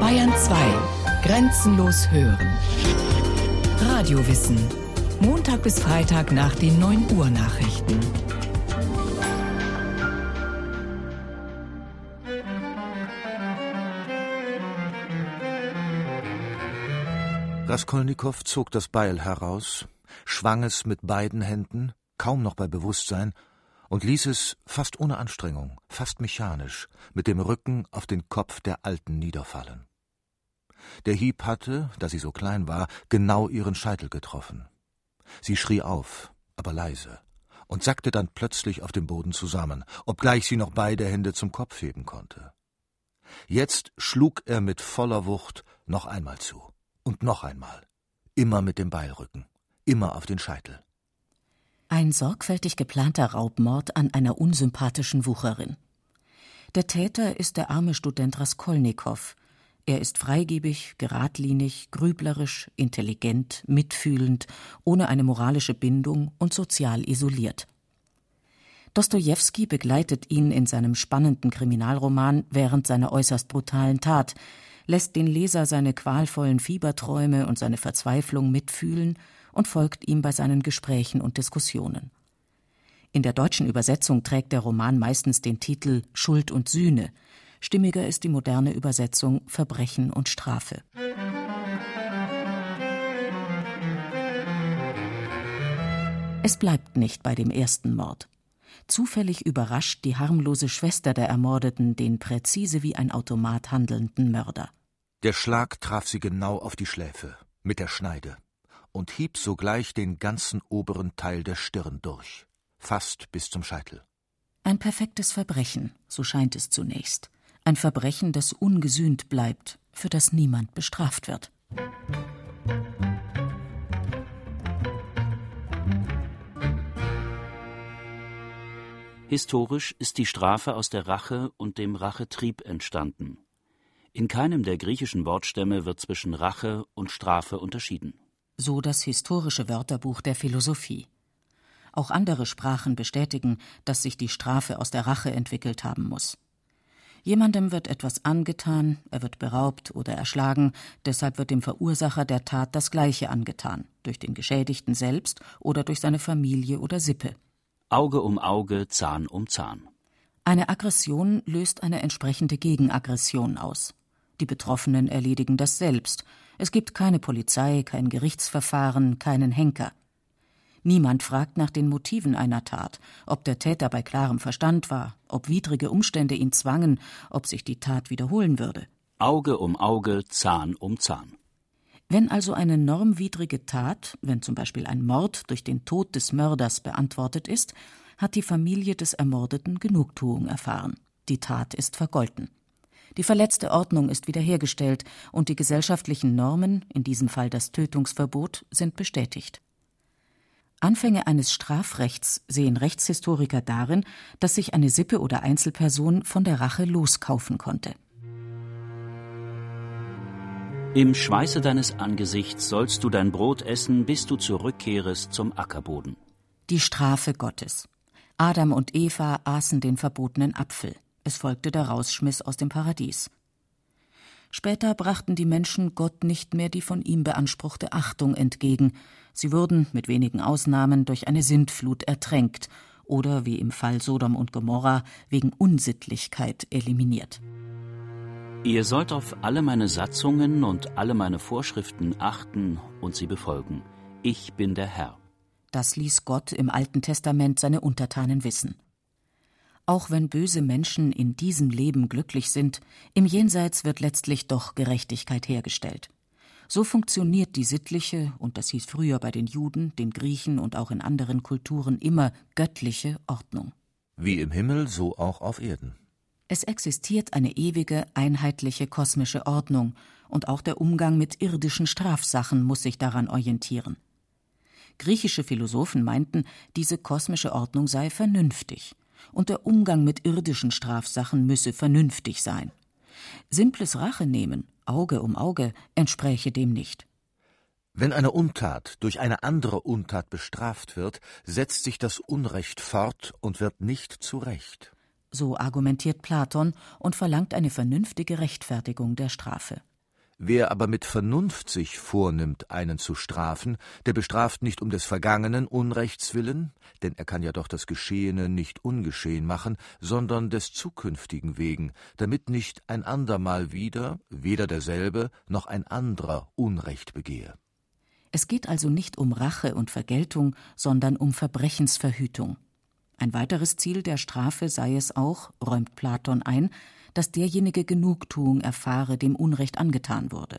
Bayern 2. Grenzenlos hören. Radiowissen. Montag bis Freitag nach den 9 Uhr Nachrichten. Raskolnikow zog das Beil heraus, schwang es mit beiden Händen, kaum noch bei Bewusstsein, und ließ es fast ohne Anstrengung, fast mechanisch, mit dem Rücken auf den Kopf der Alten niederfallen. Der Hieb hatte, da sie so klein war, genau ihren Scheitel getroffen. Sie schrie auf, aber leise, und sackte dann plötzlich auf dem Boden zusammen, obgleich sie noch beide Hände zum Kopf heben konnte. Jetzt schlug er mit voller Wucht noch einmal zu. Und noch einmal. Immer mit dem Beilrücken. Immer auf den Scheitel. Ein sorgfältig geplanter Raubmord an einer unsympathischen Wucherin. Der Täter ist der arme Student Raskolnikow. Er ist freigebig, geradlinig, grüblerisch, intelligent, mitfühlend, ohne eine moralische Bindung und sozial isoliert. Dostojewski begleitet ihn in seinem spannenden Kriminalroman während seiner äußerst brutalen Tat, lässt den Leser seine qualvollen Fieberträume und seine Verzweiflung mitfühlen und folgt ihm bei seinen Gesprächen und Diskussionen. In der deutschen Übersetzung trägt der Roman meistens den Titel Schuld und Sühne. Stimmiger ist die moderne Übersetzung Verbrechen und Strafe. Es bleibt nicht bei dem ersten Mord. Zufällig überrascht die harmlose Schwester der Ermordeten den präzise wie ein Automat handelnden Mörder. Der Schlag traf sie genau auf die Schläfe, mit der Schneide, und hieb sogleich den ganzen oberen Teil der Stirn durch, fast bis zum Scheitel. Ein perfektes Verbrechen, so scheint es zunächst. Ein Verbrechen, das ungesühnt bleibt, für das niemand bestraft wird. Historisch ist die Strafe aus der Rache und dem Rachetrieb entstanden. In keinem der griechischen Wortstämme wird zwischen Rache und Strafe unterschieden. So das historische Wörterbuch der Philosophie. Auch andere Sprachen bestätigen, dass sich die Strafe aus der Rache entwickelt haben muss. Jemandem wird etwas angetan, er wird beraubt oder erschlagen, deshalb wird dem Verursacher der Tat das Gleiche angetan, durch den Geschädigten selbst oder durch seine Familie oder Sippe. Auge um Auge, Zahn um Zahn. Eine Aggression löst eine entsprechende Gegenaggression aus. Die Betroffenen erledigen das selbst. Es gibt keine Polizei, kein Gerichtsverfahren, keinen Henker. Niemand fragt nach den Motiven einer Tat, ob der Täter bei klarem Verstand war, ob widrige Umstände ihn zwangen, ob sich die Tat wiederholen würde. Auge um Auge, Zahn um Zahn. Wenn also eine normwidrige Tat, wenn zum Beispiel ein Mord durch den Tod des Mörders beantwortet ist, hat die Familie des Ermordeten Genugtuung erfahren. Die Tat ist vergolten. Die verletzte Ordnung ist wiederhergestellt und die gesellschaftlichen Normen, in diesem Fall das Tötungsverbot, sind bestätigt. Anfänge eines Strafrechts sehen Rechtshistoriker darin, dass sich eine Sippe oder Einzelperson von der Rache loskaufen konnte. Im Schweiße deines Angesichts sollst du dein Brot essen, bis du zurückkehrest zum Ackerboden. Die Strafe Gottes. Adam und Eva aßen den verbotenen Apfel. Es folgte der Rausschmiss aus dem Paradies. Später brachten die Menschen Gott nicht mehr die von ihm beanspruchte Achtung entgegen. Sie wurden, mit wenigen Ausnahmen, durch eine Sintflut ertränkt oder, wie im Fall Sodom und Gomorra, wegen Unsittlichkeit eliminiert. Ihr sollt auf alle meine Satzungen und alle meine Vorschriften achten und sie befolgen. Ich bin der Herr. Das ließ Gott im Alten Testament seine Untertanen wissen. Auch wenn böse Menschen in diesem Leben glücklich sind, im Jenseits wird letztlich doch Gerechtigkeit hergestellt. So funktioniert die sittliche, und das hieß früher bei den Juden, den Griechen und auch in anderen Kulturen immer göttliche Ordnung. Wie im Himmel, so auch auf Erden. Es existiert eine ewige, einheitliche kosmische Ordnung, und auch der Umgang mit irdischen Strafsachen muss sich daran orientieren. Griechische Philosophen meinten, diese kosmische Ordnung sei vernünftig und der Umgang mit irdischen Strafsachen müsse vernünftig sein. Simples Rachenehmen, Auge um Auge, entspräche dem nicht. Wenn eine Untat durch eine andere Untat bestraft wird, setzt sich das Unrecht fort und wird nicht zurecht. so argumentiert Platon und verlangt eine vernünftige Rechtfertigung der Strafe. Wer aber mit Vernunft sich vornimmt, einen zu strafen, der bestraft nicht um des vergangenen Unrechts willen, denn er kann ja doch das Geschehene nicht ungeschehen machen, sondern des zukünftigen wegen, damit nicht ein andermal wieder, weder derselbe noch ein anderer Unrecht begehe. Es geht also nicht um Rache und Vergeltung, sondern um Verbrechensverhütung. Ein weiteres Ziel der Strafe sei es auch, räumt Platon ein, dass derjenige Genugtuung erfahre, dem Unrecht angetan wurde.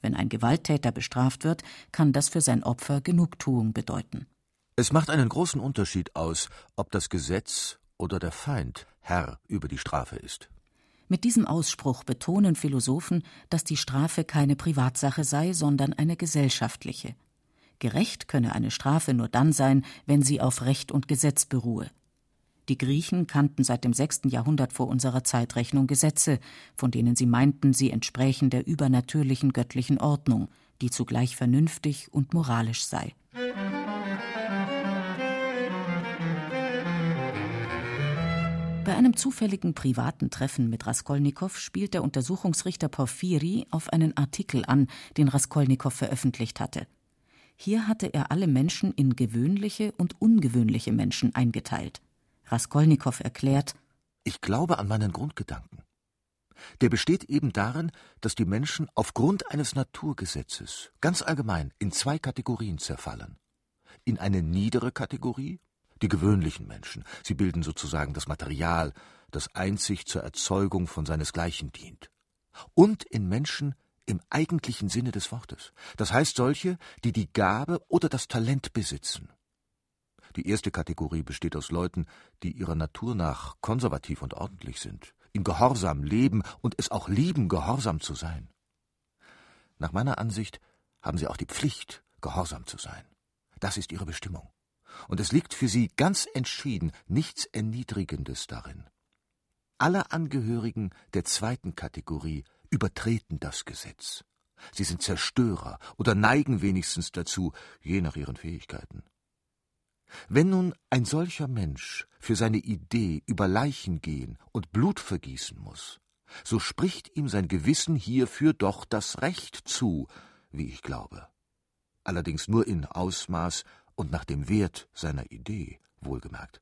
Wenn ein Gewalttäter bestraft wird, kann das für sein Opfer Genugtuung bedeuten. Es macht einen großen Unterschied aus, ob das Gesetz oder der Feind Herr über die Strafe ist. Mit diesem Ausspruch betonen Philosophen, dass die Strafe keine Privatsache sei, sondern eine gesellschaftliche. Gerecht könne eine Strafe nur dann sein, wenn sie auf Recht und Gesetz beruhe. Die Griechen kannten seit dem sechsten Jahrhundert vor unserer Zeitrechnung Gesetze, von denen sie meinten, sie entsprächen der übernatürlichen göttlichen Ordnung, die zugleich vernünftig und moralisch sei. Bei einem zufälligen privaten Treffen mit Raskolnikow spielt der Untersuchungsrichter Porphyri auf einen Artikel an, den Raskolnikow veröffentlicht hatte. Hier hatte er alle Menschen in gewöhnliche und ungewöhnliche Menschen eingeteilt. Raskolnikow erklärt Ich glaube an meinen Grundgedanken. Der besteht eben darin, dass die Menschen aufgrund eines Naturgesetzes ganz allgemein in zwei Kategorien zerfallen. In eine niedere Kategorie, die gewöhnlichen Menschen, sie bilden sozusagen das Material, das einzig zur Erzeugung von seinesgleichen dient. Und in Menschen im eigentlichen Sinne des Wortes, das heißt solche, die die Gabe oder das Talent besitzen, die erste Kategorie besteht aus Leuten, die ihrer Natur nach konservativ und ordentlich sind, in Gehorsam leben und es auch lieben, gehorsam zu sein. Nach meiner Ansicht haben sie auch die Pflicht, gehorsam zu sein. Das ist ihre Bestimmung. Und es liegt für sie ganz entschieden nichts Erniedrigendes darin. Alle Angehörigen der zweiten Kategorie übertreten das Gesetz. Sie sind Zerstörer oder neigen wenigstens dazu, je nach ihren Fähigkeiten. Wenn nun ein solcher Mensch für seine Idee über Leichen gehen und Blut vergießen muss, so spricht ihm sein Gewissen hierfür doch das Recht zu, wie ich glaube. Allerdings nur in Ausmaß und nach dem Wert seiner Idee, wohlgemerkt.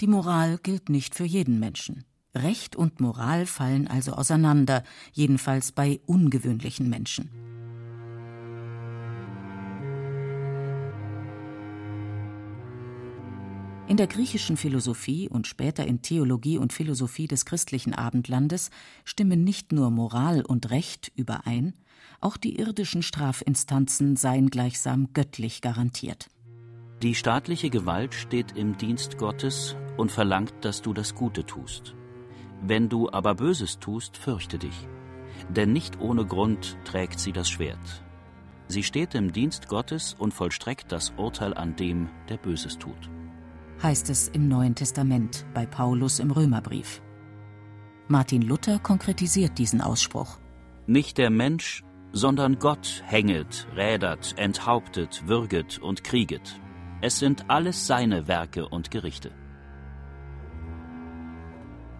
Die Moral gilt nicht für jeden Menschen. Recht und Moral fallen also auseinander, jedenfalls bei ungewöhnlichen Menschen. In der griechischen Philosophie und später in Theologie und Philosophie des christlichen Abendlandes stimmen nicht nur Moral und Recht überein, auch die irdischen Strafinstanzen seien gleichsam göttlich garantiert. Die staatliche Gewalt steht im Dienst Gottes und verlangt, dass du das Gute tust. Wenn du aber Böses tust, fürchte dich. Denn nicht ohne Grund trägt sie das Schwert. Sie steht im Dienst Gottes und vollstreckt das Urteil an dem, der Böses tut heißt es im Neuen Testament bei Paulus im Römerbrief. Martin Luther konkretisiert diesen Ausspruch. Nicht der Mensch, sondern Gott hänget, rädert, enthauptet, würget und krieget. Es sind alles seine Werke und Gerichte.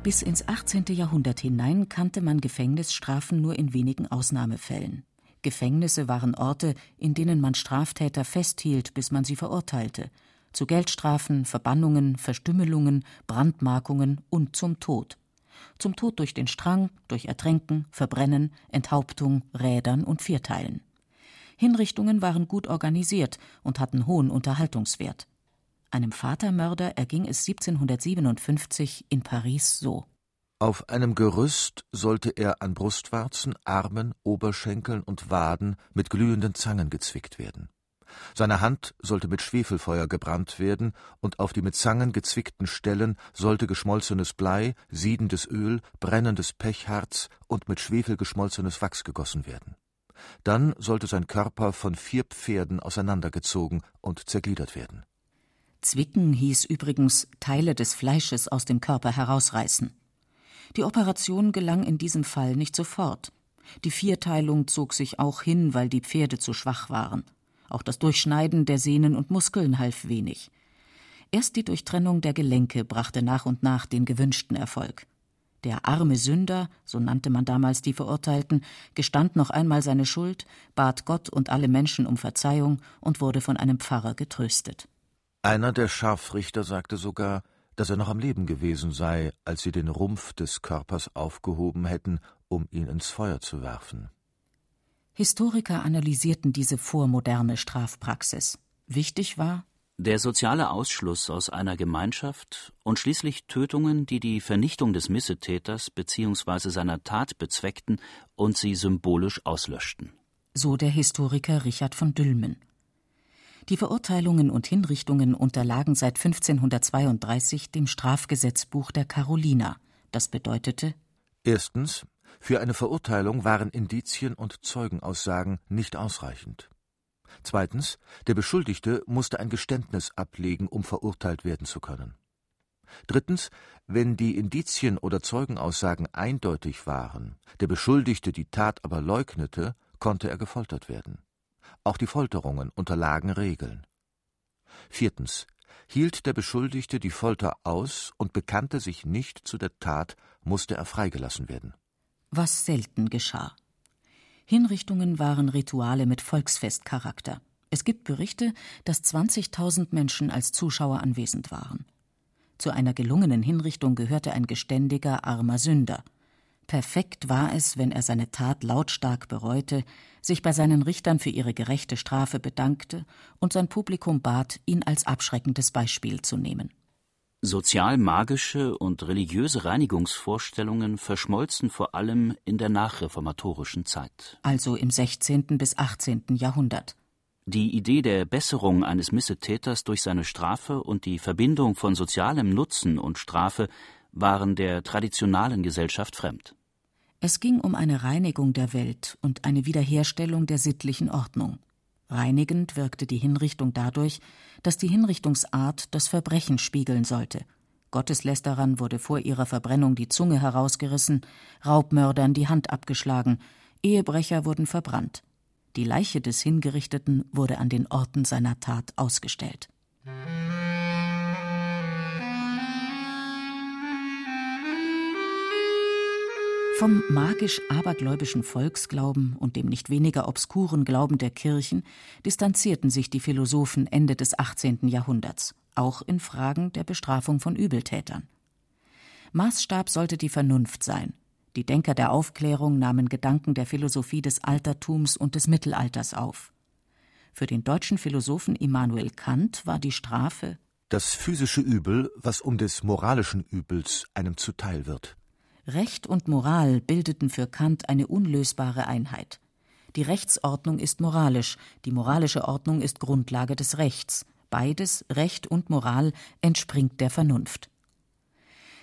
Bis ins 18. Jahrhundert hinein kannte man Gefängnisstrafen nur in wenigen Ausnahmefällen. Gefängnisse waren Orte, in denen man Straftäter festhielt, bis man sie verurteilte, zu Geldstrafen, Verbannungen, Verstümmelungen, Brandmarkungen und zum Tod. Zum Tod durch den Strang, durch Ertränken, Verbrennen, Enthauptung, Rädern und Vierteilen. Hinrichtungen waren gut organisiert und hatten hohen Unterhaltungswert. Einem Vatermörder erging es 1757 in Paris so. Auf einem Gerüst sollte er an Brustwarzen, Armen, Oberschenkeln und Waden mit glühenden Zangen gezwickt werden. Seine Hand sollte mit Schwefelfeuer gebrannt werden, und auf die mit Zangen gezwickten Stellen sollte geschmolzenes Blei, siedendes Öl, brennendes Pechharz und mit Schwefel geschmolzenes Wachs gegossen werden. Dann sollte sein Körper von vier Pferden auseinandergezogen und zergliedert werden. Zwicken hieß übrigens Teile des Fleisches aus dem Körper herausreißen. Die Operation gelang in diesem Fall nicht sofort. Die Vierteilung zog sich auch hin, weil die Pferde zu schwach waren. Auch das Durchschneiden der Sehnen und Muskeln half wenig. Erst die Durchtrennung der Gelenke brachte nach und nach den gewünschten Erfolg. Der arme Sünder, so nannte man damals die Verurteilten, gestand noch einmal seine Schuld, bat Gott und alle Menschen um Verzeihung und wurde von einem Pfarrer getröstet. Einer der Scharfrichter sagte sogar, dass er noch am Leben gewesen sei, als sie den Rumpf des Körpers aufgehoben hätten, um ihn ins Feuer zu werfen. Historiker analysierten diese vormoderne Strafpraxis. Wichtig war, der soziale Ausschluss aus einer Gemeinschaft und schließlich Tötungen, die die Vernichtung des Missetäters bzw. seiner Tat bezweckten und sie symbolisch auslöschten. So der Historiker Richard von Dülmen. Die Verurteilungen und Hinrichtungen unterlagen seit 1532 dem Strafgesetzbuch der Caroliner. Das bedeutete Erstens, für eine Verurteilung waren Indizien und Zeugenaussagen nicht ausreichend. Zweitens, der Beschuldigte musste ein Geständnis ablegen, um verurteilt werden zu können. Drittens, wenn die Indizien oder Zeugenaussagen eindeutig waren, der Beschuldigte die Tat aber leugnete, konnte er gefoltert werden. Auch die Folterungen unterlagen Regeln. Viertens, hielt der Beschuldigte die Folter aus und bekannte sich nicht zu der Tat, musste er freigelassen werden. Was selten geschah. Hinrichtungen waren Rituale mit Volksfestcharakter. Es gibt Berichte, dass 20.000 Menschen als Zuschauer anwesend waren. Zu einer gelungenen Hinrichtung gehörte ein geständiger, armer Sünder. Perfekt war es, wenn er seine Tat lautstark bereute, sich bei seinen Richtern für ihre gerechte Strafe bedankte und sein Publikum bat, ihn als abschreckendes Beispiel zu nehmen. Sozial-magische und religiöse Reinigungsvorstellungen verschmolzen vor allem in der nachreformatorischen Zeit. Also im 16. bis 18. Jahrhundert. Die Idee der Besserung eines Missetäters durch seine Strafe und die Verbindung von sozialem Nutzen und Strafe waren der traditionalen Gesellschaft fremd. Es ging um eine Reinigung der Welt und eine Wiederherstellung der sittlichen Ordnung. Reinigend wirkte die Hinrichtung dadurch, dass die Hinrichtungsart das Verbrechen spiegeln sollte. Gotteslästerern wurde vor ihrer Verbrennung die Zunge herausgerissen, Raubmördern die Hand abgeschlagen, Ehebrecher wurden verbrannt. Die Leiche des Hingerichteten wurde an den Orten seiner Tat ausgestellt. Vom magisch-abergläubischen Volksglauben und dem nicht weniger obskuren Glauben der Kirchen distanzierten sich die Philosophen Ende des 18. Jahrhunderts, auch in Fragen der Bestrafung von Übeltätern. Maßstab sollte die Vernunft sein. Die Denker der Aufklärung nahmen Gedanken der Philosophie des Altertums und des Mittelalters auf. Für den deutschen Philosophen Immanuel Kant war die Strafe das physische Übel, was um des moralischen Übels einem zuteil wird. Recht und Moral bildeten für Kant eine unlösbare Einheit. Die Rechtsordnung ist moralisch, die moralische Ordnung ist Grundlage des Rechts. Beides, Recht und Moral, entspringt der Vernunft.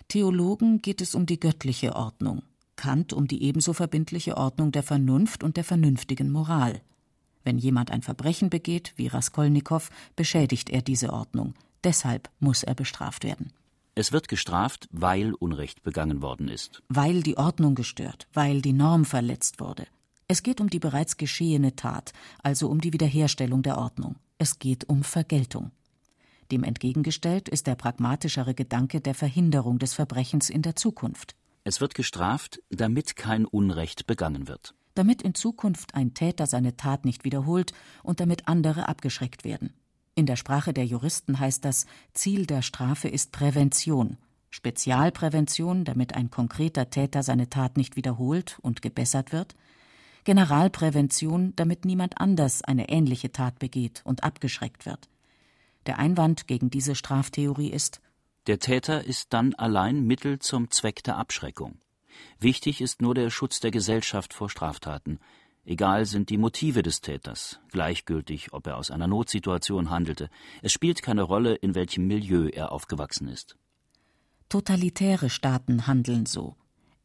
Theologen geht es um die göttliche Ordnung, Kant um die ebenso verbindliche Ordnung der Vernunft und der vernünftigen Moral. Wenn jemand ein Verbrechen begeht, wie Raskolnikow, beschädigt er diese Ordnung. Deshalb muss er bestraft werden. Es wird gestraft, weil Unrecht begangen worden ist. Weil die Ordnung gestört, weil die Norm verletzt wurde. Es geht um die bereits geschehene Tat, also um die Wiederherstellung der Ordnung. Es geht um Vergeltung. Dem entgegengestellt ist der pragmatischere Gedanke der Verhinderung des Verbrechens in der Zukunft. Es wird gestraft, damit kein Unrecht begangen wird. Damit in Zukunft ein Täter seine Tat nicht wiederholt und damit andere abgeschreckt werden. In der Sprache der Juristen heißt das, Ziel der Strafe ist Prävention. Spezialprävention, damit ein konkreter Täter seine Tat nicht wiederholt und gebessert wird. Generalprävention, damit niemand anders eine ähnliche Tat begeht und abgeschreckt wird. Der Einwand gegen diese Straftheorie ist, der Täter ist dann allein Mittel zum Zweck der Abschreckung. Wichtig ist nur der Schutz der Gesellschaft vor Straftaten, Egal sind die Motive des Täters, gleichgültig, ob er aus einer Notsituation handelte. Es spielt keine Rolle, in welchem Milieu er aufgewachsen ist. Totalitäre Staaten handeln so.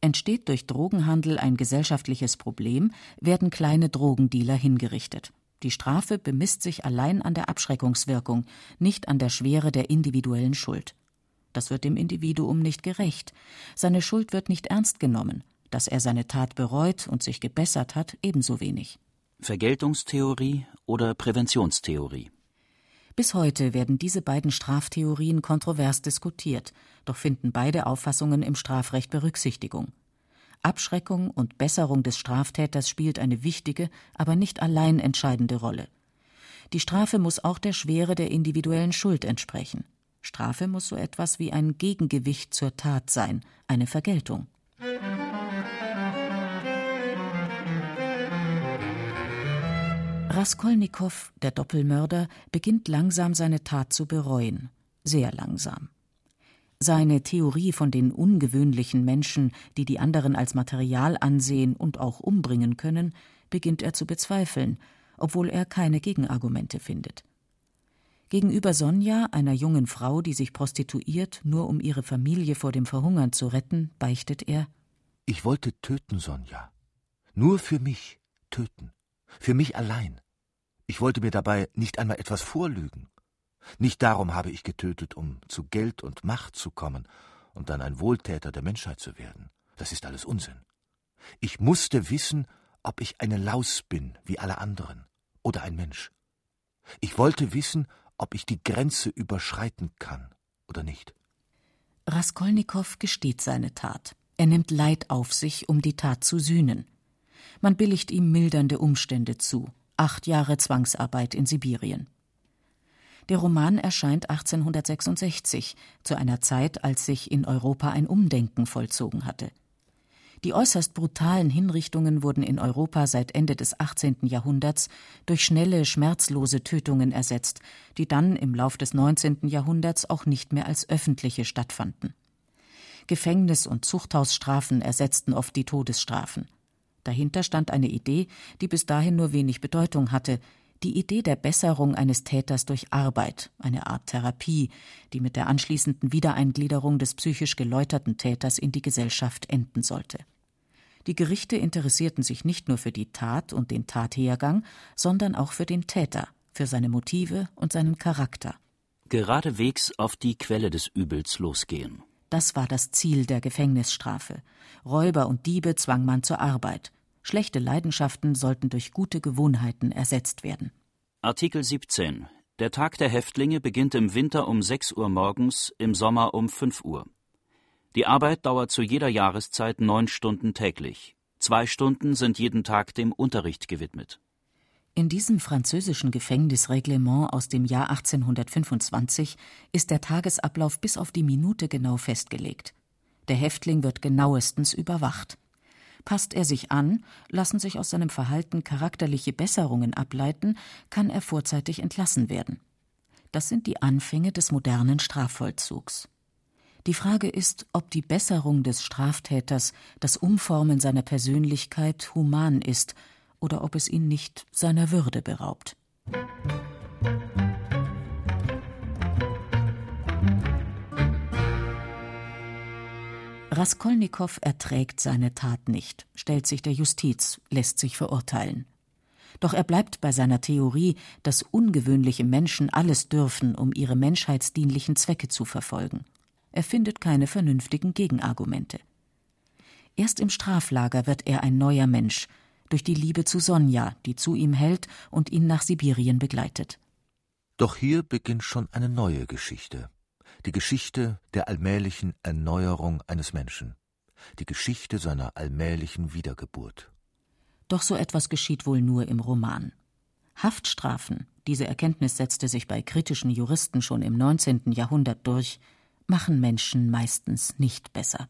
Entsteht durch Drogenhandel ein gesellschaftliches Problem, werden kleine Drogendealer hingerichtet. Die Strafe bemisst sich allein an der Abschreckungswirkung, nicht an der Schwere der individuellen Schuld. Das wird dem Individuum nicht gerecht. Seine Schuld wird nicht ernst genommen dass er seine Tat bereut und sich gebessert hat, ebenso wenig. Vergeltungstheorie oder Präventionstheorie? Bis heute werden diese beiden Straftheorien kontrovers diskutiert, doch finden beide Auffassungen im Strafrecht Berücksichtigung. Abschreckung und Besserung des Straftäters spielt eine wichtige, aber nicht allein entscheidende Rolle. Die Strafe muss auch der Schwere der individuellen Schuld entsprechen. Strafe muss so etwas wie ein Gegengewicht zur Tat sein, eine Vergeltung. Raskolnikow, der Doppelmörder, beginnt langsam seine Tat zu bereuen. Sehr langsam. Seine Theorie von den ungewöhnlichen Menschen, die die anderen als Material ansehen und auch umbringen können, beginnt er zu bezweifeln, obwohl er keine Gegenargumente findet. Gegenüber Sonja, einer jungen Frau, die sich prostituiert, nur um ihre Familie vor dem Verhungern zu retten, beichtet er Ich wollte töten, Sonja. Nur für mich töten. Für mich allein. Ich wollte mir dabei nicht einmal etwas vorlügen. Nicht darum habe ich getötet, um zu Geld und Macht zu kommen und dann ein Wohltäter der Menschheit zu werden. Das ist alles Unsinn. Ich musste wissen, ob ich eine Laus bin, wie alle anderen, oder ein Mensch. Ich wollte wissen, ob ich die Grenze überschreiten kann oder nicht. Raskolnikow gesteht seine Tat. Er nimmt Leid auf sich, um die Tat zu sühnen. Man billigt ihm mildernde Umstände zu, acht Jahre Zwangsarbeit in Sibirien. Der Roman erscheint 1866, zu einer Zeit, als sich in Europa ein Umdenken vollzogen hatte. Die äußerst brutalen Hinrichtungen wurden in Europa seit Ende des 18. Jahrhunderts durch schnelle, schmerzlose Tötungen ersetzt, die dann im Lauf des 19. Jahrhunderts auch nicht mehr als öffentliche stattfanden. Gefängnis- und Zuchthausstrafen ersetzten oft die Todesstrafen. Dahinter stand eine Idee, die bis dahin nur wenig Bedeutung hatte, die Idee der Besserung eines Täters durch Arbeit, eine Art Therapie, die mit der anschließenden Wiedereingliederung des psychisch geläuterten Täters in die Gesellschaft enden sollte. Die Gerichte interessierten sich nicht nur für die Tat und den Tathergang, sondern auch für den Täter, für seine Motive und seinen Charakter. Geradewegs auf die Quelle des Übels losgehen. Das war das Ziel der Gefängnisstrafe. Räuber und Diebe zwang man zur Arbeit. Schlechte Leidenschaften sollten durch gute Gewohnheiten ersetzt werden. Artikel 17. Der Tag der Häftlinge beginnt im Winter um 6 Uhr morgens, im Sommer um 5 Uhr. Die Arbeit dauert zu jeder Jahreszeit neun Stunden täglich. Zwei Stunden sind jeden Tag dem Unterricht gewidmet. In diesem französischen Gefängnisreglement aus dem Jahr 1825 ist der Tagesablauf bis auf die Minute genau festgelegt. Der Häftling wird genauestens überwacht. Passt er sich an, lassen sich aus seinem Verhalten charakterliche Besserungen ableiten, kann er vorzeitig entlassen werden. Das sind die Anfänge des modernen Strafvollzugs. Die Frage ist, ob die Besserung des Straftäters, das Umformen seiner Persönlichkeit human ist oder ob es ihn nicht seiner Würde beraubt. Raskolnikow erträgt seine Tat nicht, stellt sich der Justiz, lässt sich verurteilen. Doch er bleibt bei seiner Theorie, dass ungewöhnliche Menschen alles dürfen, um ihre menschheitsdienlichen Zwecke zu verfolgen. Er findet keine vernünftigen Gegenargumente. Erst im Straflager wird er ein neuer Mensch, durch die Liebe zu Sonja, die zu ihm hält und ihn nach Sibirien begleitet. Doch hier beginnt schon eine neue Geschichte die Geschichte der allmählichen Erneuerung eines Menschen, die Geschichte seiner allmählichen Wiedergeburt. Doch so etwas geschieht wohl nur im Roman. Haftstrafen, diese Erkenntnis setzte sich bei kritischen Juristen schon im 19. Jahrhundert durch, machen Menschen meistens nicht besser.